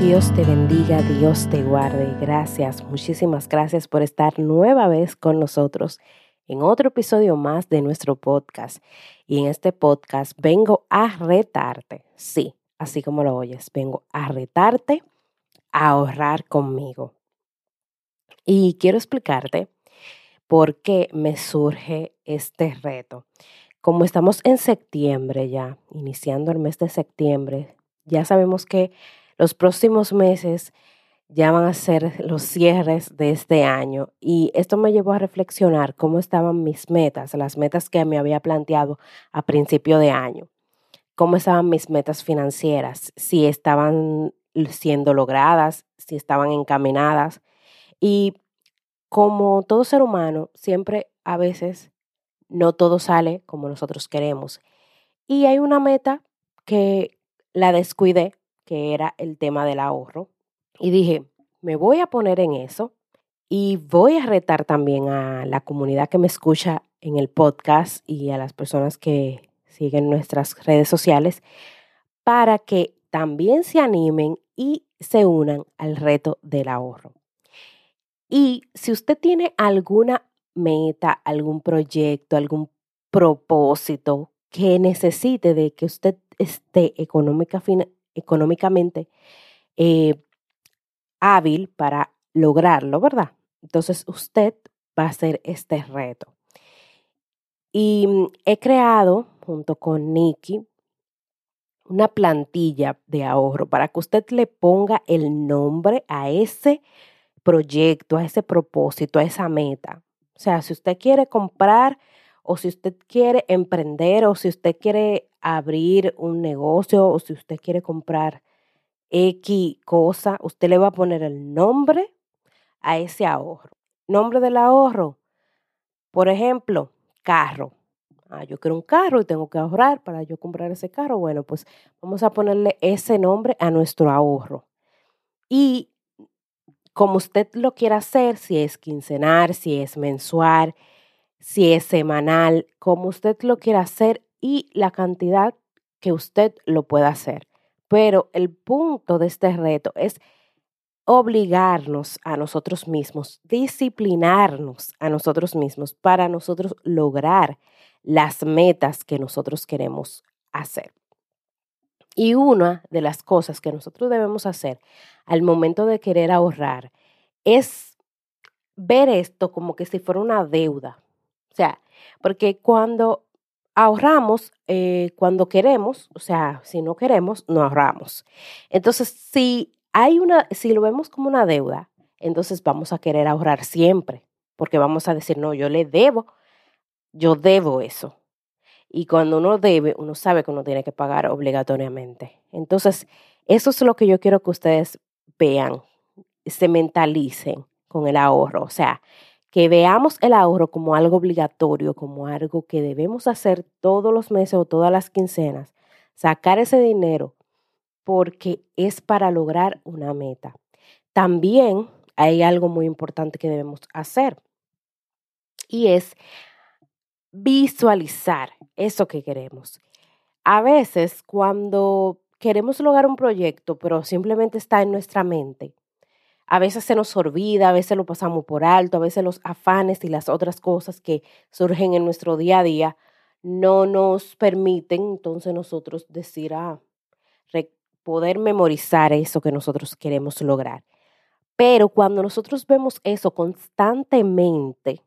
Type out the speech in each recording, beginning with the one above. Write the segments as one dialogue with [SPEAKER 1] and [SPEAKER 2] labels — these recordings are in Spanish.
[SPEAKER 1] Dios te bendiga, Dios te guarde. Gracias, muchísimas gracias por estar nueva vez con nosotros en otro episodio más de nuestro podcast. Y en este podcast vengo a retarte, sí, así como lo oyes, vengo a retarte a ahorrar conmigo. Y quiero explicarte por qué me surge este reto. Como estamos en septiembre ya, iniciando el mes de septiembre, ya sabemos que los próximos meses ya van a ser los cierres de este año. Y esto me llevó a reflexionar cómo estaban mis metas, las metas que me había planteado a principio de año, cómo estaban mis metas financieras, si estaban siendo logradas, si estaban encaminadas. Y como todo ser humano, siempre a veces no todo sale como nosotros queremos. Y hay una meta que la descuidé, que era el tema del ahorro y dije, me voy a poner en eso y voy a retar también a la comunidad que me escucha en el podcast y a las personas que siguen nuestras redes sociales para que también se animen y se unan al reto del ahorro. Y si usted tiene alguna meta, algún proyecto, algún propósito que necesite de que usted esté económica, económicamente eh, hábil para lograrlo, ¿verdad? Entonces usted va a hacer este reto. Y mm, he creado, junto con Nikki, una plantilla de ahorro para que usted le ponga el nombre a ese proyecto, a ese propósito, a esa meta. O sea, si usted quiere comprar o si usted quiere emprender o si usted quiere abrir un negocio o si usted quiere comprar X cosa, usted le va a poner el nombre a ese ahorro. Nombre del ahorro, por ejemplo, carro. Ah, yo quiero un carro y tengo que ahorrar para yo comprar ese carro. Bueno, pues vamos a ponerle ese nombre a nuestro ahorro. Y como usted lo quiera hacer, si es quincenal, si es mensual, si es semanal, como usted lo quiera hacer y la cantidad que usted lo pueda hacer. Pero el punto de este reto es obligarnos a nosotros mismos, disciplinarnos a nosotros mismos para nosotros lograr las metas que nosotros queremos hacer. Y una de las cosas que nosotros debemos hacer al momento de querer ahorrar es ver esto como que si fuera una deuda. O sea, porque cuando ahorramos eh, cuando queremos, o sea, si no queremos, no ahorramos. Entonces, si hay una, si lo vemos como una deuda, entonces vamos a querer ahorrar siempre, porque vamos a decir, no, yo le debo, yo debo eso. Y cuando uno debe, uno sabe que uno tiene que pagar obligatoriamente. Entonces, eso es lo que yo quiero que ustedes vean, se mentalicen con el ahorro. O sea, que veamos el ahorro como algo obligatorio, como algo que debemos hacer todos los meses o todas las quincenas, sacar ese dinero porque es para lograr una meta. También hay algo muy importante que debemos hacer y es visualizar eso que queremos. A veces cuando queremos lograr un proyecto, pero simplemente está en nuestra mente, a veces se nos olvida, a veces lo pasamos por alto, a veces los afanes y las otras cosas que surgen en nuestro día a día no nos permiten entonces nosotros decir, ah, poder memorizar eso que nosotros queremos lograr. Pero cuando nosotros vemos eso constantemente,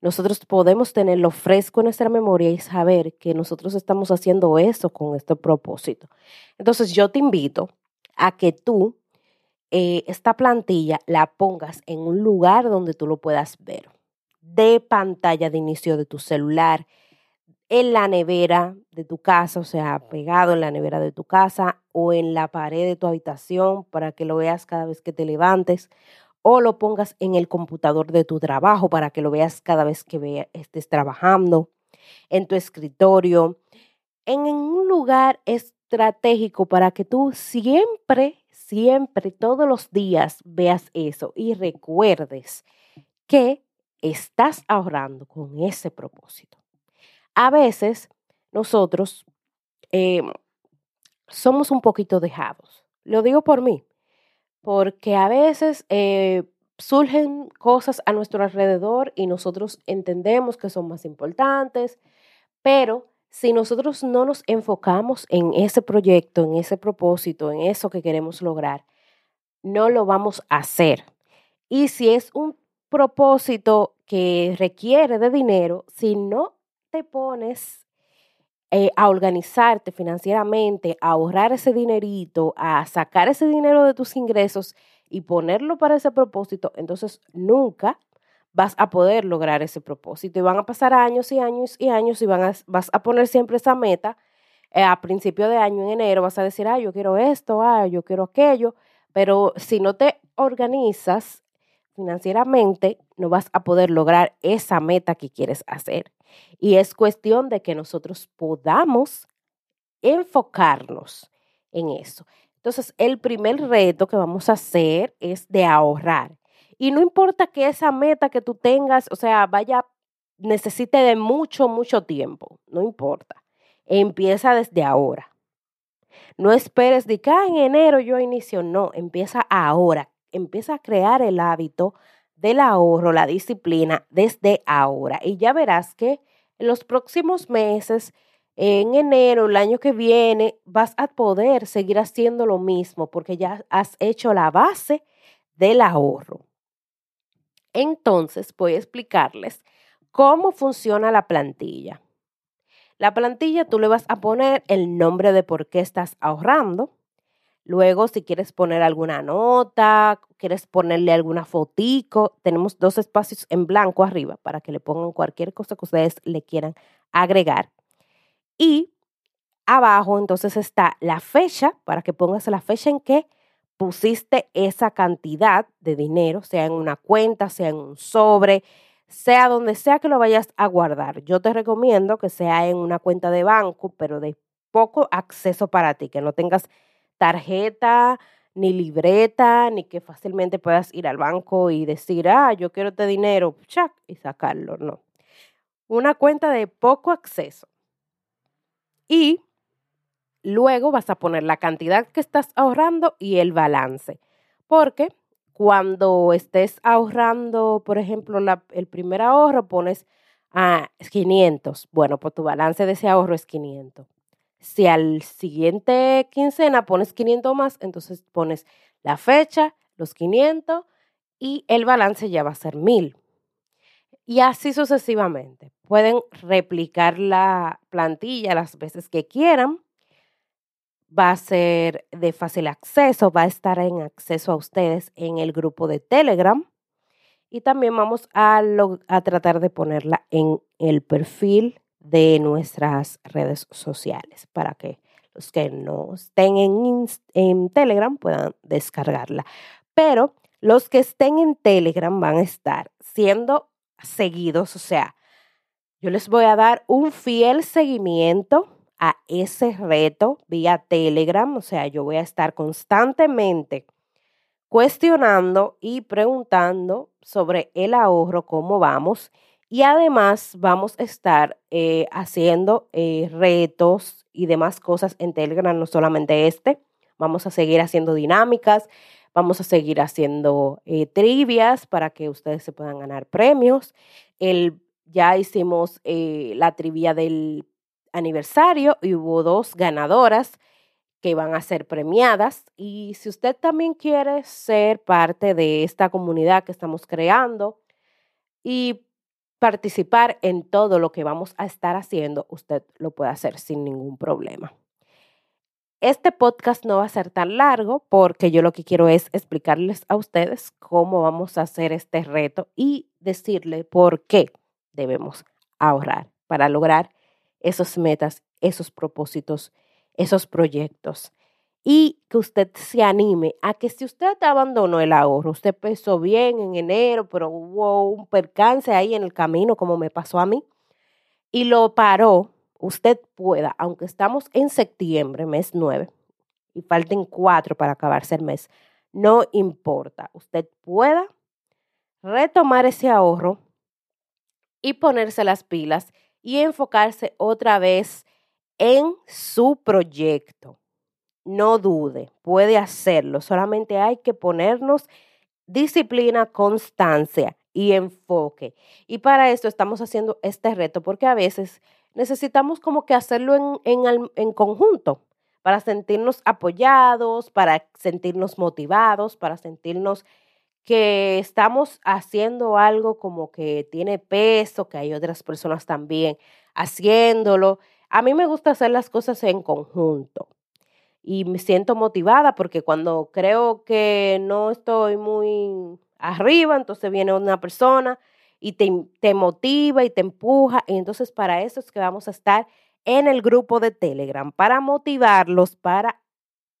[SPEAKER 1] nosotros podemos tenerlo fresco en nuestra memoria y saber que nosotros estamos haciendo eso con este propósito. Entonces yo te invito a que tú eh, esta plantilla la pongas en un lugar donde tú lo puedas ver. De pantalla de inicio de tu celular, en la nevera de tu casa, o sea, pegado en la nevera de tu casa o en la pared de tu habitación para que lo veas cada vez que te levantes o lo pongas en el computador de tu trabajo para que lo veas cada vez que estés trabajando, en tu escritorio, en un lugar estratégico para que tú siempre siempre, todos los días veas eso y recuerdes que estás ahorrando con ese propósito. A veces nosotros em, somos un poquito dejados. Lo digo por mí, porque a veces eh, surgen cosas a nuestro alrededor y nosotros entendemos que son más importantes, pero si nosotros no nos enfocamos en ese proyecto, en ese propósito, en eso que queremos lograr, no lo vamos a hacer. Y si es un propósito que requiere de dinero, si no te pones eh, a organizarte financieramente, a ahorrar ese dinerito, a sacar ese dinero de tus ingresos y ponerlo para ese propósito, entonces nunca vas a poder lograr ese propósito. Y van a pasar años y años y años y van vas a poner siempre esa meta. Eh, a principio de año, en enero, vas a decir, ah, yo quiero esto, ah, yo quiero aquello. Pero si no te organizas financieramente, no vas a poder lograr esa meta que quieres hacer. Y es cuestión de que nosotros podamos enfocarnos en eso. Entonces, el primer reto que vamos a hacer es de ahorrar. Y no importa que esa meta que tú tengas, o sea, vaya, necesite de mucho, mucho tiempo, no importa. Empieza desde ahora. No esperes de que ah, en enero yo inicio, no, empieza ahora. Empieza a crear el hábito del ahorro, la disciplina desde ahora. Y ya verás que en los próximos meses, en enero, el año que viene, vas a poder seguir haciendo lo mismo porque ya has hecho la base del ahorro. Entonces voy a explicarles cómo funciona la plantilla. La plantilla tú le vas a poner el nombre de por qué estás ahorrando. Luego, si quieres poner alguna nota, quieres ponerle alguna fotico, tenemos dos espacios en blanco arriba para que le pongan cualquier cosa que ustedes le quieran agregar. Y abajo entonces está la fecha para que pongas la fecha en que pusiste esa cantidad de dinero, sea en una cuenta, sea en un sobre, sea donde sea que lo vayas a guardar. Yo te recomiendo que sea en una cuenta de banco, pero de poco acceso para ti, que no tengas tarjeta, ni libreta, ni que fácilmente puedas ir al banco y decir, ah, yo quiero este dinero, chac, y sacarlo. No. Una cuenta de poco acceso. Y Luego vas a poner la cantidad que estás ahorrando y el balance. Porque cuando estés ahorrando, por ejemplo, el primer ahorro pones a 500. Bueno, pues tu balance de ese ahorro es 500. Si al siguiente quincena pones 500 más, entonces pones la fecha, los 500 y el balance ya va a ser 1000. Y así sucesivamente. Pueden replicar la plantilla las veces que quieran va a ser de fácil acceso, va a estar en acceso a ustedes en el grupo de Telegram. Y también vamos a, a tratar de ponerla en el perfil de nuestras redes sociales para que los que no estén en, Telegram puedan descargarla. Pero los que estén en Telegram van a estar siendo seguidos, o sea, yo les voy a dar un fiel seguimiento a ese reto vía Telegram. O sea, yo voy a estar constantemente cuestionando y preguntando sobre el ahorro, cómo vamos. Y además vamos a estar eh, haciendo eh, retos y demás cosas en Telegram, no solamente este. Vamos a seguir haciendo dinámicas, vamos a seguir haciendo eh, trivias para que ustedes se puedan ganar premios. El, ya hicimos la trivia del aniversario y hubo dos ganadoras que van a ser premiadas. Y si usted también quiere ser parte de esta comunidad que estamos creando y participar en todo lo que vamos a estar haciendo, usted lo puede hacer sin ningún problema. Este podcast no va a ser tan largo porque yo lo que quiero es explicarles a ustedes cómo vamos a hacer este reto y decirle por qué debemos ahorrar para lograr esas metas, esos propósitos, esos proyectos. Y que usted se anime a que si usted abandonó el ahorro, usted empezó bien en enero, pero hubo un percance ahí en el camino, como me pasó a mí, y lo paró, usted pueda, aunque estamos en septiembre, mes 9, y falten cuatro para acabarse el mes, no importa. Usted pueda retomar ese ahorro y ponerse las pilas y enfocarse otra vez en su proyecto. No dude, puede hacerlo. Solamente hay que ponernos disciplina, constancia y enfoque. Y para esto estamos haciendo este reto porque a veces necesitamos como que hacerlo en, en conjunto para sentirnos apoyados, para sentirnos motivados, para sentirnos que estamos haciendo algo como que tiene peso, que hay otras personas también haciéndolo. A mí me gusta hacer las cosas en conjunto y me siento motivada porque cuando creo que no estoy muy arriba, entonces viene una persona y te, te motiva y te empuja. Y entonces para eso es que vamos a estar en el grupo de Telegram, para motivarlos, para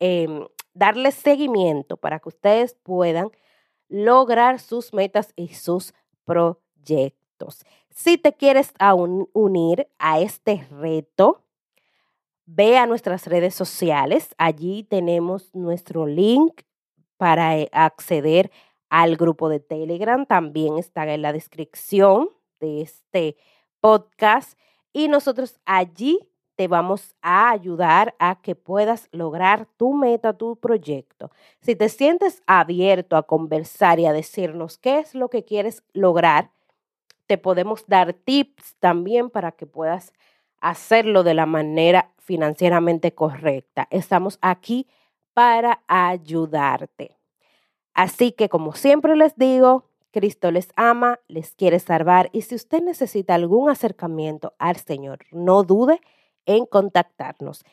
[SPEAKER 1] eh, darles seguimiento, para que ustedes puedan lograr sus metas y sus proyectos. Si te quieres unir a este reto, ve a nuestras redes sociales. Allí tenemos nuestro link para eh, acceder al grupo de Telegram. También está en la descripción de este podcast. Y nosotros allí te vamos a ayudar a que puedas lograr tu meta, tu proyecto. Si te sientes abierto a conversar y a decirnos qué es lo que quieres lograr, te podemos dar tips también para que puedas hacerlo de la manera financieramente correcta. Estamos aquí para ayudarte. Así que como siempre les digo, Cristo les ama, les quiere salvar y si usted necesita algún acercamiento al Señor, no dude en contactarnos.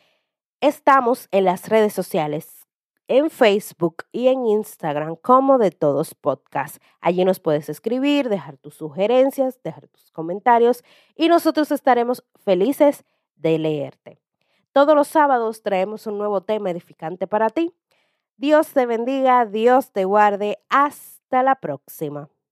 [SPEAKER 1] Estamos en las redes sociales, en Facebook y en Instagram como de todos podcast. Allí nos puedes escribir, dejar tus sugerencias, dejar tus comentarios y nosotros estaremos felices de leerte. Todos los sábados traemos un nuevo tema edificante para ti. Dios te bendiga, Dios te guarde. Hasta la próxima.